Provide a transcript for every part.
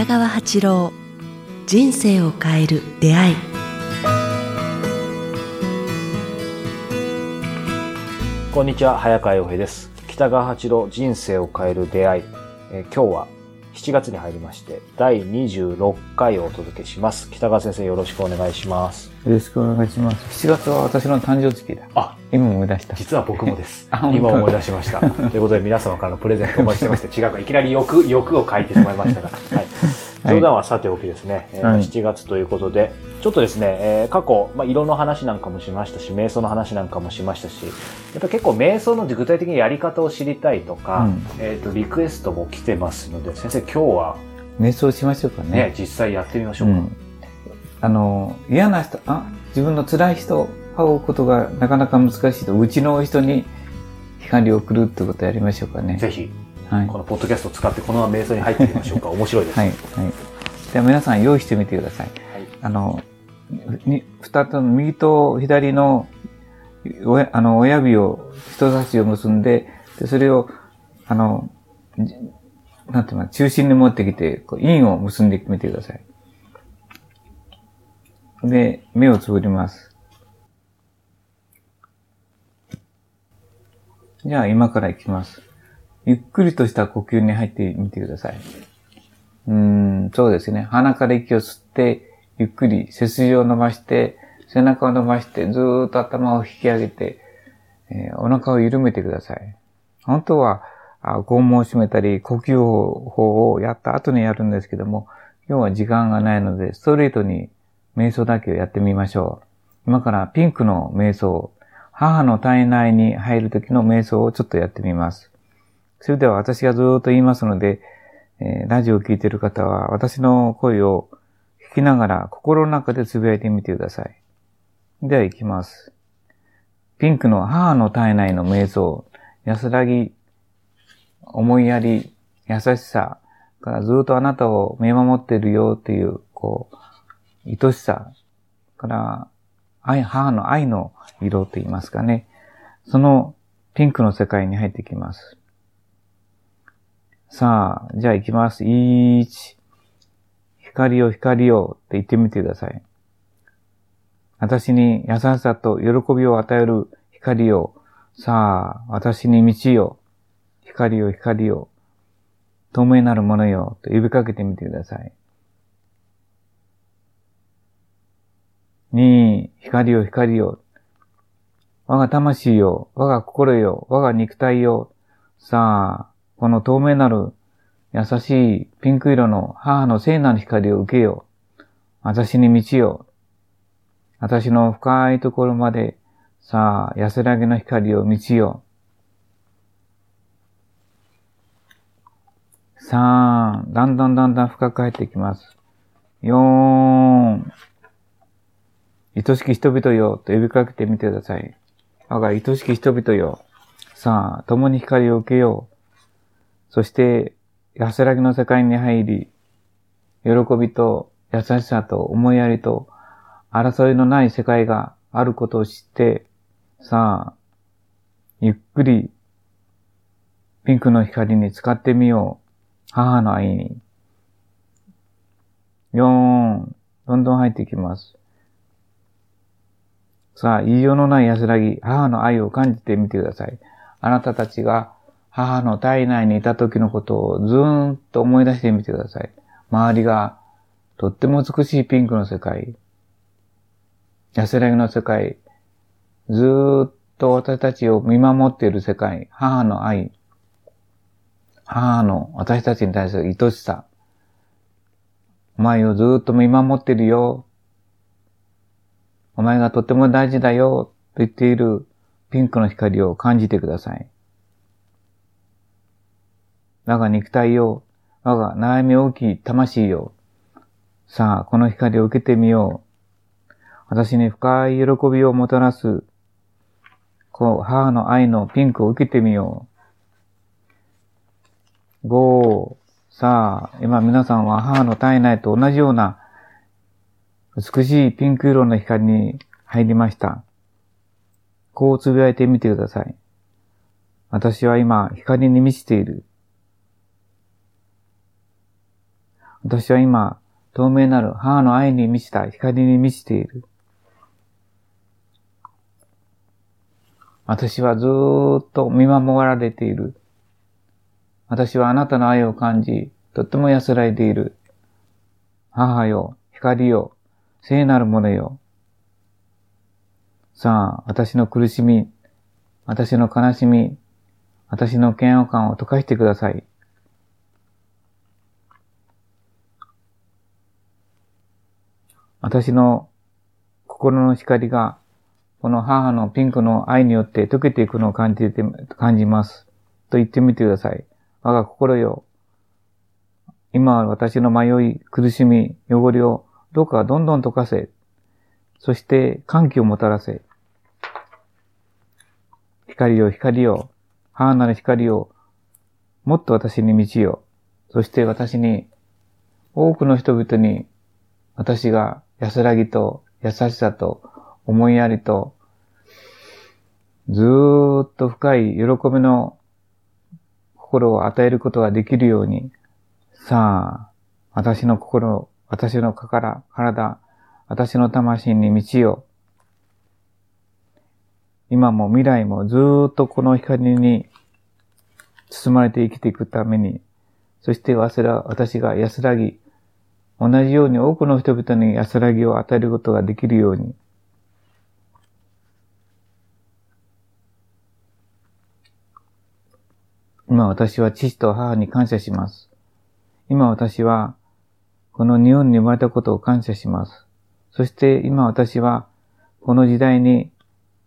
北川八郎人生を変える出会い。こんにちは早川洋平です。北川八郎人生を変える出会い、え今日は7月に入りまして第26回をお届けします。北川先生よろしくお願いします。よろしくお願いします。7月は私の誕生月だ。あ今思い出した。実は僕もです。今思い出しました。ということで皆様からのプレゼントお待ちしてまして 違うかいきなり欲欲を書いてしまいましたが、はい、冗談はさておきですね、えーはい。7月ということで。ちょっとですね、えー過去、まあ、色の話なんかもしましたし瞑想の話なんかもしましたしやっぱり結構瞑想の具体的にやり方を知りたいとか、うん。えー、とリクエストも来てますので先生今日は瞑想しましょうかね。ね。実際やってみましょうか、うん。あの、嫌な人、あ、自分の辛い人、会うことがなかなか難しいと、うちの人に光を送るってことをやりましょうかね。ぜひはい。このポッドキャストを使ってこのまま瞑想に入ってみましょうか 面白いです、はい。はい。では皆さん用意してみてください。はいあの、に二つの右と左のあの親指を、人差しを結んで、でそれを、あの、じなんていうの、中心に持ってきて、こう陰を結んでみてください。で、目をつぶります。じゃあ今から行きます。ゆっくりとした呼吸に入ってみてください。うーん、そうですね。鼻から息を吸って、ゆっくり背筋を伸ばして、背中を伸ばして、ずーっと頭を引き上げて、えーお腹を緩めてください。本当は、あ肛門を締めたり、呼吸法をやった後にやるんですけども、今日は時間がないので、ストレートに瞑想だけをやってみましょう。今からピンクの瞑想、母の体内に入る時の瞑想をちょっとやってみます。それでは私がずっと言いますので、えラジオを聞いている方は私の声を聞きながら心の中で呟いてみてください。では行きます。ピンクの母の体内の瞑想、安らぎ、思いやり、優しさからずっとあなたを見守っているよっていう、こう、愛しさから、愛、母の愛の色と言いますかね。そのピンクの世界に入ってきます。さあ、じゃあ行きます。1、光よ光よって言ってみてください。私に優しさと喜びを与える光よ。さあ、私に道よ。光よ光よ。透明なるものよ。と呼びかけてみてください。2、光よ光よ。我が魂よ。我が心よ。我が肉体よ。さあ、この透明なる優しいピンク色の母の聖なる光を受けよう。私に道よ。私の深いところまで、さあ、安らぎの光を道よ。さあ、だんだんだんだん深く入ってきます。4、愛しき人々よ、と呼びかけてみてください。我が愛しき人々よ。さあ、共に光を受けよう。そして、安らぎの世界に入り、喜びと優しさと思いやりと争いのない世界があることを知って、さあ、ゆっくりピンクの光に使ってみよう。母の愛に。4、どんどん入っていきます。さあ、言いようのない安らぎ、母の愛を感じてみてください。あなたたちが母の体内にいた時のことをずーんと思い出してみてください。周りがとっても美しいピンクの世界、安らぎの世界、ずーっと私たちを見守っている世界、母の愛、母の私たちに対する愛しさ、お前をずーっと見守ってるよ。お前がとっても大事だよ。と言っているピンクの光を感じてください。我が肉体よ。我が悩み大きい魂よ。さあ、この光を受けてみよう。私に深い喜びをもたらす、こう、母の愛のピンクを受けてみよう。5、さあ、今皆さんは母の体内と同じような美しいピンク色の光に入りました。こうつぶやいてみてください。私は今光に満ちている。私は今、透明なる母の愛に満ちた光に満ちている。私はずっと見守られている。私はあなたの愛を感じ、とっても安らいでいる。母よ、光よ、聖なるものよ。さあ、私の苦しみ、私の悲しみ、私の嫌悪感を溶かしてください。私の心の光が、この母のピンクの愛によって溶けていくのを感じて、感じます。と言ってみてください。我が心よ。今私の迷い、苦しみ、汚れをどうかどんどん溶かせ。そして歓喜をもたらせ。光よ、光よ。母なる光を、もっと私に道よ。そして私に、多くの人々に、私が安らぎと優しさと思いやりと、ずーっと深い喜びの心を与えることができるように、さあ、私の心、私の体、体、私の魂に道を、今も未来もずーっとこの光に包まれて生きていくために、そして私が安らぎ、同じように多くの人々に安らぎを与えることができるように、今私は父と母に感謝します。今私はこの日本に生まれたことを感謝します。そして今私はこの時代に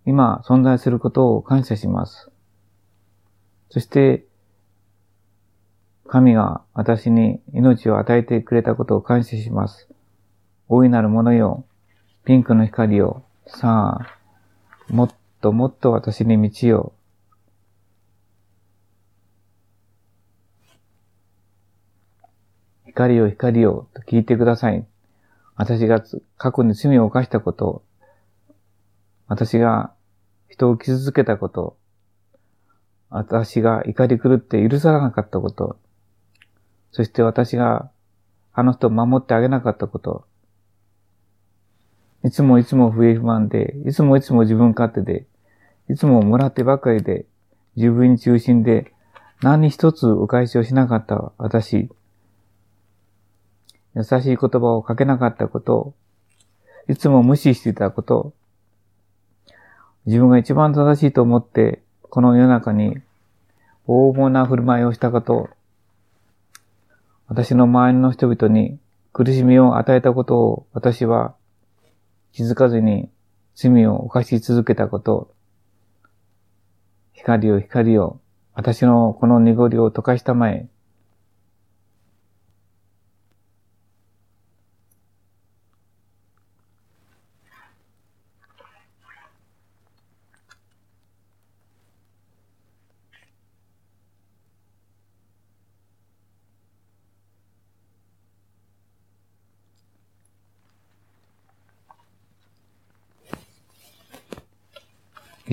今存在することを感謝します。そして神が私に命を与えてくれたことを感謝します。大いなるものよ、ピンクの光よ、さあ、もっともっと私に道を、光よ光よと聞いてください。私が過去に罪を犯したこと、私が人を傷つけたこと、私が怒り狂って許さなかったこと、そして私があの人を守ってあげなかったこと。いつもいつも不平不満で、いつもいつも自分勝手で、いつももらってばかりで、自分中心で、何一つお返しをしなかった私。優しい言葉をかけなかったこと、いつも無視していたこと、自分が一番正しいと思って、この世の中に、横暴な振る舞いをしたこと、私の周りの人々に苦しみを与えたことを私は気づかずに罪を犯し続けたこと、光よ光よ、私のこの濁りを溶かしたまえ、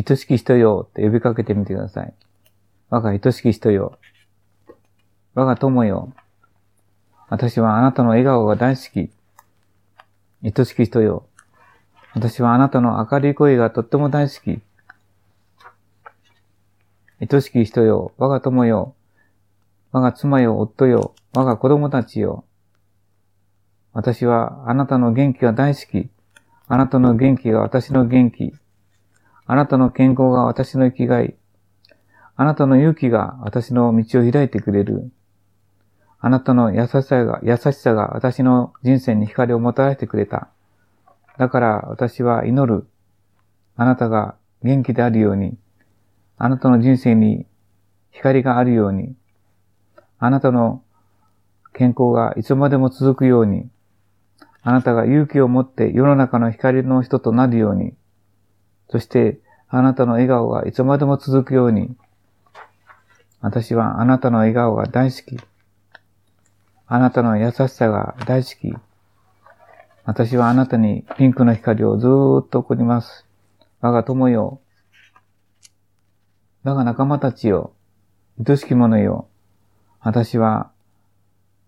愛しき人よって呼びかけてみてください。我が愛しき人よ。我が友よ。私はあなたの笑顔が大好き。愛しき人よ。私はあなたの明るい声がとっても大好き。愛しき人よ。我が友よ。我が妻よ、夫よ。我が子供たちよ。私はあなたの元気が大好き。あなたの元気が私の元気。あなたの健康が私の生きがい。あなたの勇気が私の道を開いてくれる。あなたの優しさが、優しさが私の人生に光をもたらしてくれた。だから私は祈る。あなたが元気であるように、あなたの人生に光があるように、あなたの健康がいつまでも続くように、あなたが勇気を持って世の中の光の人となるように、そして、あなたの笑顔がいつまでも続くように、私はあなたの笑顔が大好き。あなたの優しさが大好き。私はあなたにピンクの光をずーっと送ります。我が友よ。我が仲間たちよ。愛しき者よ。私は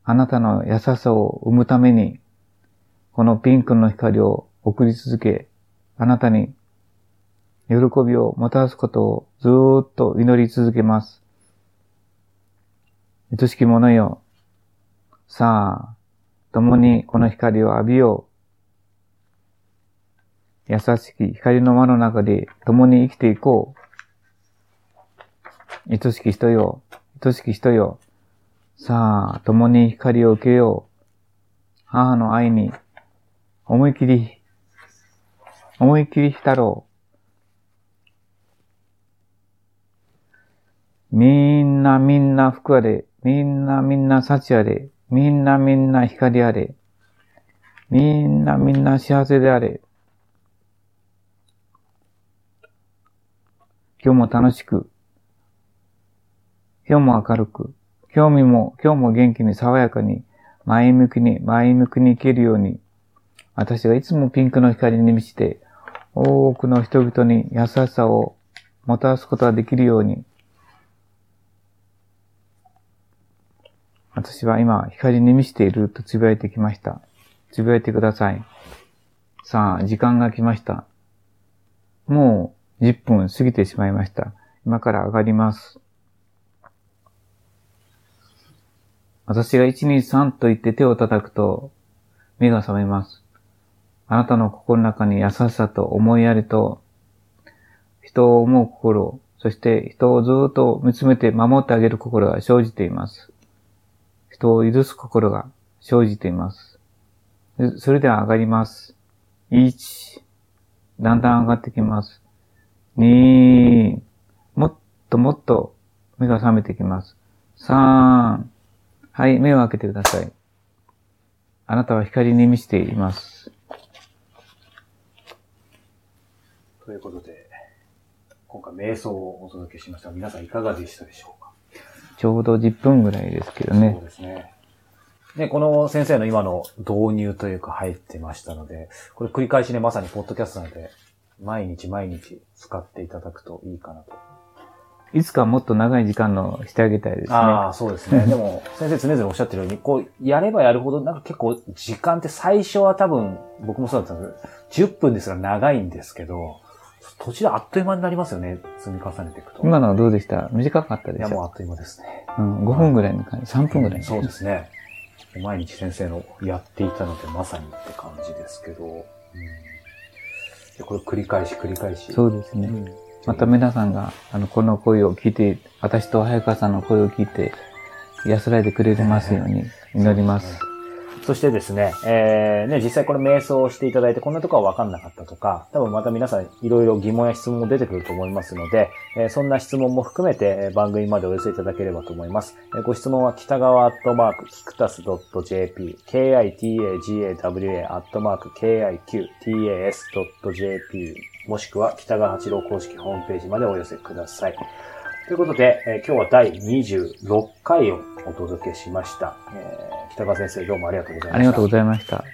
あなたの優しさを生むために、このピンクの光を送り続け、あなたに喜びをもたらすことをずーっと祈り続けます。愛しき者よ。さあ、共にこの光を浴びよう。優しき光の輪の中で共に生きていこう。愛しき人よ。愛しき人よ。さあ、共に光を受けよう。母の愛に思い切り、思い切り浸ろう。みんなみんな福あれ。みんなみんな幸あれ。みんなみんな光あれ。みんなみんな幸せであれ。今日も楽しく。今日も明るく。今日も、今日も元気に爽やかに、前向きに、前向きに生きるように、私がいつもピンクの光に満ちて、多くの人々に優しさをもたらすことができるように、私は今、光に満ちていると呟いてきました。呟いてください。さあ、時間が来ました。もう10分過ぎてしまいました。今から上がります。私が123と言って手を叩くと、目が覚めます。あなたの心の中に優しさと思いやりと、人を思う心、そして人をずっと見つめて守ってあげる心が生じています。人を許す心が生じています。それでは上がります。1、だんだん上がってきます。2、もっともっと目が覚めてきます。3、はい、目を開けてください。あなたは光に満ちています。ということで、今回瞑想をお届けしました。皆さんいかがでしたでしょうか？ちょうど10分ぐらいですけどね。そうですね。で、この先生の今の導入というか入ってましたので、これ繰り返しね、まさにポッドキャストなので、毎日毎日使っていただくといいかなと。いつかもっと長い時間のしてあげたいですね。ああ、そうですね。でも、先生常々おっしゃってるように、こう、やればやるほど、なんか結構、時間って最初は多分、僕もそうだったんですけど、10分ですら長いんですけど、途中であっという間になりますよね。積み重ねていくと。今のはどうでした？短かったでしょいや、もうあっという間ですね。うん、5分ぐらいの感じ、3分ぐらい、そうですね。毎日先生のやっていたので、まさにって感じですけど、うん、これ繰り返し繰り返し。そうですね。うん、また皆さんが、あの、この声を聞いて、私と早川さんの声を聞いて、安らいでくれますように祈ります。そしてですね、えー、ね、実際これ瞑想をしていただいて、こんなとこはわかんなかったとか、多分また皆さんいろいろ疑問や質問も出てくると思いますので、えー、そんな質問も含めて番組までお寄せいただければと思います。えー、ご質問は北川アットマーク、キクタス .jp、kitagawa アットマーク、kiqtas.jp、もしくは北川八郎公式ホームページまでお寄せください。ということで、えー、今日は第26回をお届けしました。えー、北川先生どうもありがとうございました。ありがとうございました。